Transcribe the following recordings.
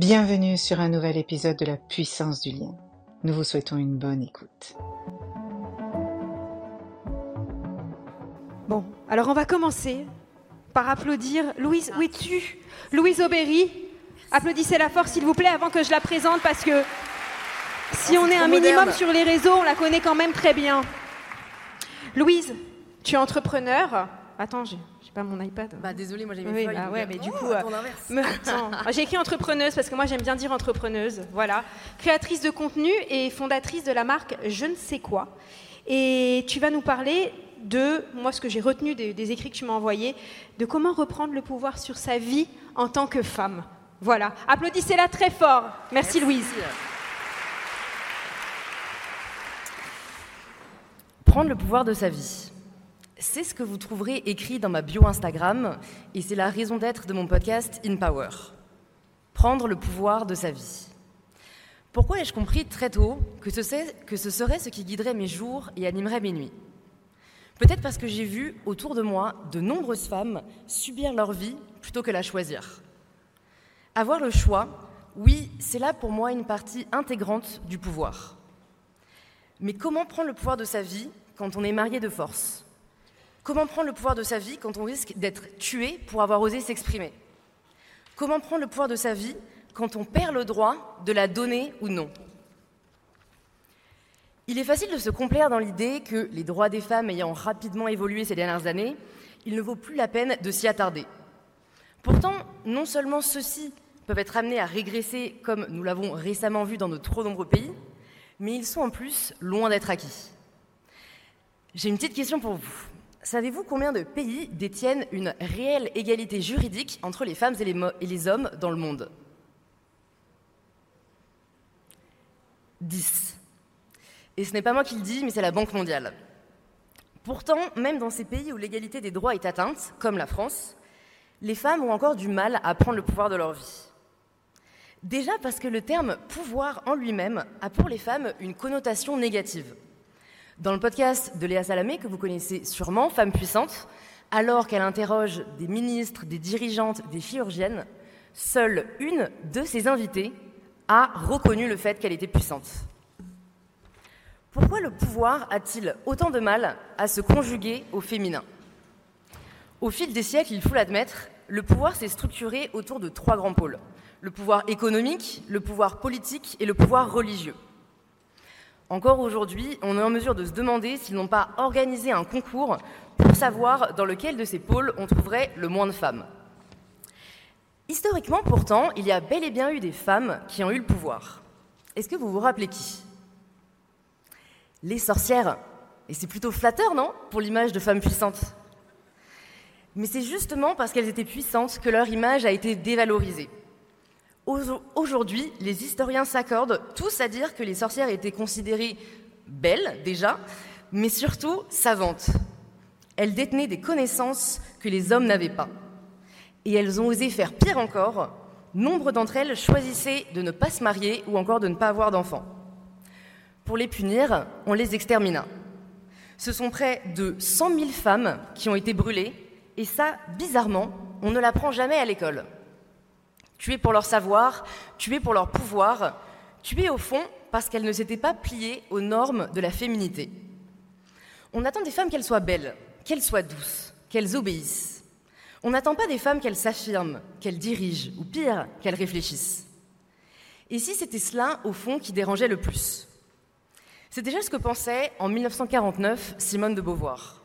Bienvenue sur un nouvel épisode de la puissance du lien. Nous vous souhaitons une bonne écoute. Bon, alors on va commencer par applaudir Louise, où es-tu? Louise Aubéry. Applaudissez la force s'il vous plaît avant que je la présente parce que si on est un minimum sur les réseaux, on la connaît quand même très bien. Louise, tu es entrepreneur. Attends, j'ai pas mon iPad. Bah désolé, moi j'ai mes Oui, feuilles. bah ouais, mais du oh, coup, euh. J'ai écrit entrepreneuse parce que moi j'aime bien dire entrepreneuse. Voilà. Créatrice de contenu et fondatrice de la marque Je ne sais quoi. Et tu vas nous parler de, moi ce que j'ai retenu des, des écrits que tu m'as envoyés, de comment reprendre le pouvoir sur sa vie en tant que femme. Voilà. Applaudissez-la très fort. Merci, Louise. Prendre le pouvoir de sa vie. C'est ce que vous trouverez écrit dans ma bio Instagram et c'est la raison d'être de mon podcast In Power. Prendre le pouvoir de sa vie. Pourquoi ai-je compris très tôt que ce, serait ce qui guiderait mes jours et animerait mes nuits? Peut-être parce que j'ai vu autour de moi de nombreuses femmes subir leur vie plutôt que la choisir. Avoir le choix, oui, c'est là pour moi une partie intégrante du pouvoir. Mais comment prendre le pouvoir de sa vie quand on est marié de force? Comment prendre le pouvoir de sa vie quand on risque d'être tué pour avoir osé s'exprimer? Comment prendre le pouvoir de sa vie quand on perd le droit de la donner ou non? Il est facile de se complaire dans l'idée que les droits des femmes ayant rapidement évolué ces dernières années, il ne vaut plus la peine de s'y attarder. Pourtant, non seulement ceux-ci peuvent être amenés à régresser comme nous l'avons récemment vu dans de trop nombreux pays, mais ils sont en plus loin d'être acquis. J'ai une petite question pour vous. Savez-vous combien de pays détiennent une réelle égalité juridique entre les femmes et les, hommes dans le monde? 10. Et ce n'est pas moi qui le dis, mais c'est la Banque mondiale. Pourtant, même dans ces pays où l'égalité des droits est atteinte, comme la France, les femmes ont encore du mal à prendre le pouvoir de leur vie. Déjà parce que le terme pouvoir en lui-même a pour les femmes une connotation négative. Dans le podcast de Léa Salamé, que vous connaissez sûrement, Femme puissante, alors qu'elle interroge des ministres, des dirigeantes, des chirurgiennes, seule une de ses invitées a reconnu le fait qu'elle était puissante. Pourquoi le pouvoir a-t-il autant de mal à se conjuguer au féminin? Au fil des siècles, il faut l'admettre, le pouvoir s'est structuré autour de trois grands pôles. Le pouvoir économique, le pouvoir politique et le pouvoir religieux. Encore aujourd'hui, on est en mesure de se demander s'ils n'ont pas organisé un concours pour savoir dans lequel de ces pôles on trouverait le moins de femmes. Historiquement, pourtant, il y a bel et bien eu des femmes qui ont eu le pouvoir. Est-ce que vous vous rappelez qui? Les sorcières. Et c'est plutôt flatteur, non? Pour l'image de femmes puissantes. Mais c'est justement parce qu'elles étaient puissantes que leur image a été dévalorisée. Au- Aujourd'hui, les historiens s'accordent tous à dire que les sorcières étaient considérées belles déjà, mais surtout savantes. Elles détenaient des connaissances que les hommes n'avaient pas. Et elles ont osé faire pire encore. Nombre d'entre elles choisissaient de ne pas se marier ou encore de ne pas avoir d'enfants. Pour les punir, on les extermina. Ce sont près de 100 000 femmes qui ont été brûlées, et ça, bizarrement, on ne l'apprend jamais à l'école. Tuées pour leur savoir, tuées pour leur pouvoir, tuées au fond parce qu'elles ne s'étaient pas pliées aux normes de la féminité. On attend des femmes qu'elles soient belles, qu'elles soient douces, qu'elles obéissent. On n'attend pas des femmes qu'elles s'affirment, qu'elles dirigent, ou pire, qu'elles réfléchissent. Et si c'était cela, au fond, qui dérangeait le plus? C'est déjà ce que pensait en 1949 Simone de Beauvoir.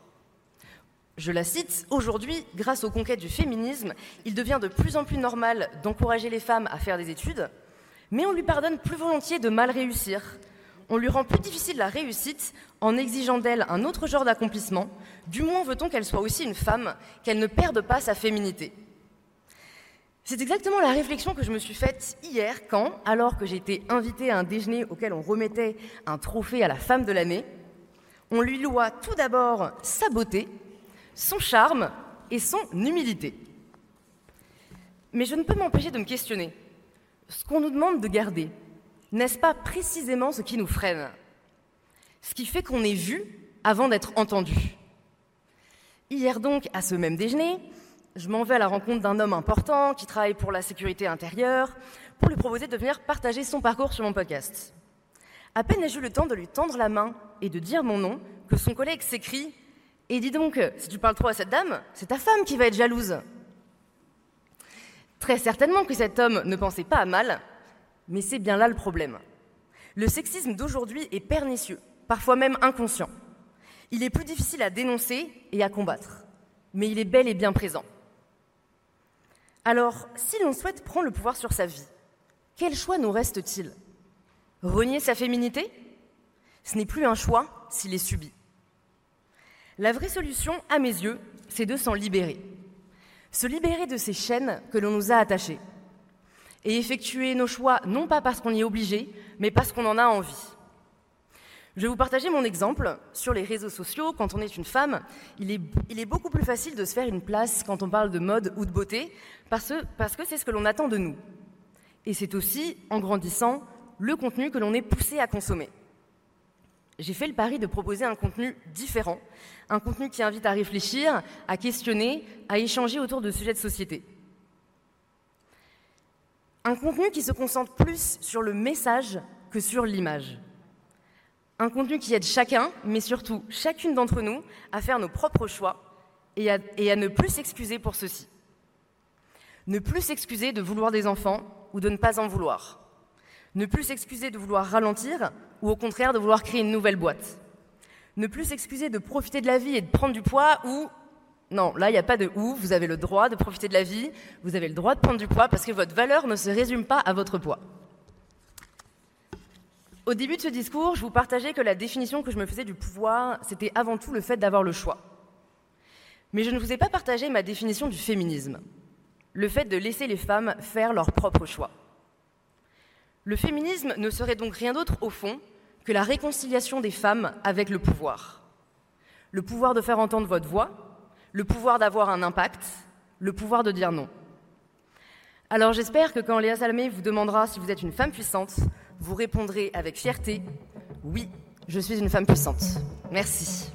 Je la cite, Aujourd'hui, grâce aux conquêtes du féminisme, il devient de plus en plus normal d'encourager les femmes à faire des études, mais on lui pardonne plus volontiers de mal réussir. On lui rend plus difficile la réussite en exigeant d'elle un autre genre d'accomplissement. Du moins veut-on qu'elle soit aussi une femme, qu'elle ne perde pas sa féminité. C'est exactement la réflexion que je me suis faite hier quand, alors que j'ai été invitée à un déjeuner auquel on remettait un trophée à la femme de l'année, on lui loua tout d'abord sa beauté, son charme et son humilité. Mais je ne peux m'empêcher de me questionner. Ce qu'on nous demande de garder, n'est-ce pas précisément ce qui nous freine? Ce qui fait qu'on est vu avant d'être entendu. Hier donc, à ce même déjeuner, je m'en vais à la rencontre d'un homme important qui travaille pour la sécurité intérieure pour lui proposer de venir partager son parcours sur mon podcast. À peine ai-je eu le temps de lui tendre la main et de dire mon nom que son collègue s'écrie Et dis donc, si tu parles trop à cette dame, c'est ta femme qui va être jalouse. Très certainement que cet homme ne pensait pas à mal, mais c'est bien là le problème. Le sexisme d'aujourd'hui est pernicieux, parfois même inconscient. Il est plus difficile à dénoncer et à combattre, mais il est bel et bien présent. Alors, si l'on souhaite prendre le pouvoir sur sa vie, quel choix nous reste-t-il? Renier sa féminité? Ce n'est plus un choix s'il est subi. La vraie solution, à mes yeux, c'est de s'en libérer. Se libérer de ces chaînes que l'on nous a attachées. Et effectuer nos choix non pas parce qu'on y est obligé, mais parce qu'on en a envie. Je vais vous partager mon exemple. Sur les réseaux sociaux, quand on est une femme, il est, beaucoup plus facile de se faire une place quand on parle de mode ou de beauté, parce que c'est ce que l'on attend de nous. Et c'est aussi, en grandissant, le contenu que l'on est poussé à consommer. J'ai fait le pari de proposer un contenu différent, un contenu qui invite à réfléchir, à questionner, à échanger autour de sujets de société. Un contenu qui se concentre plus sur le message que sur l'image. Un contenu qui aide chacun, mais surtout chacune d'entre nous, à faire nos propres choix et à, ne plus s'excuser pour ceci. Ne plus s'excuser de vouloir des enfants ou de ne pas en vouloir. Ne plus s'excuser de vouloir ralentir ou au contraire de vouloir créer une nouvelle boîte. Ne plus s'excuser de profiter de la vie et de prendre du poids ou... Non, là, il n'y a pas de ou, vous avez le droit de profiter de la vie, vous avez le droit de prendre du poids parce que votre valeur ne se résume pas à votre poids. Au début de ce discours, je vous partageais que la définition que je me faisais du pouvoir, c'était avant tout le fait d'avoir le choix. Mais je ne vous ai pas partagé ma définition du féminisme, le fait de laisser les femmes faire leur propre choix. Le féminisme ne serait donc rien d'autre au fond que la réconciliation des femmes avec le pouvoir. Le pouvoir de faire entendre votre voix, le pouvoir d'avoir un impact, le pouvoir de dire non. Alors j'espère que quand Léa Salamé vous demandera si vous êtes une femme puissante, vous répondrez avec fierté Oui, je suis une femme puissante. Merci.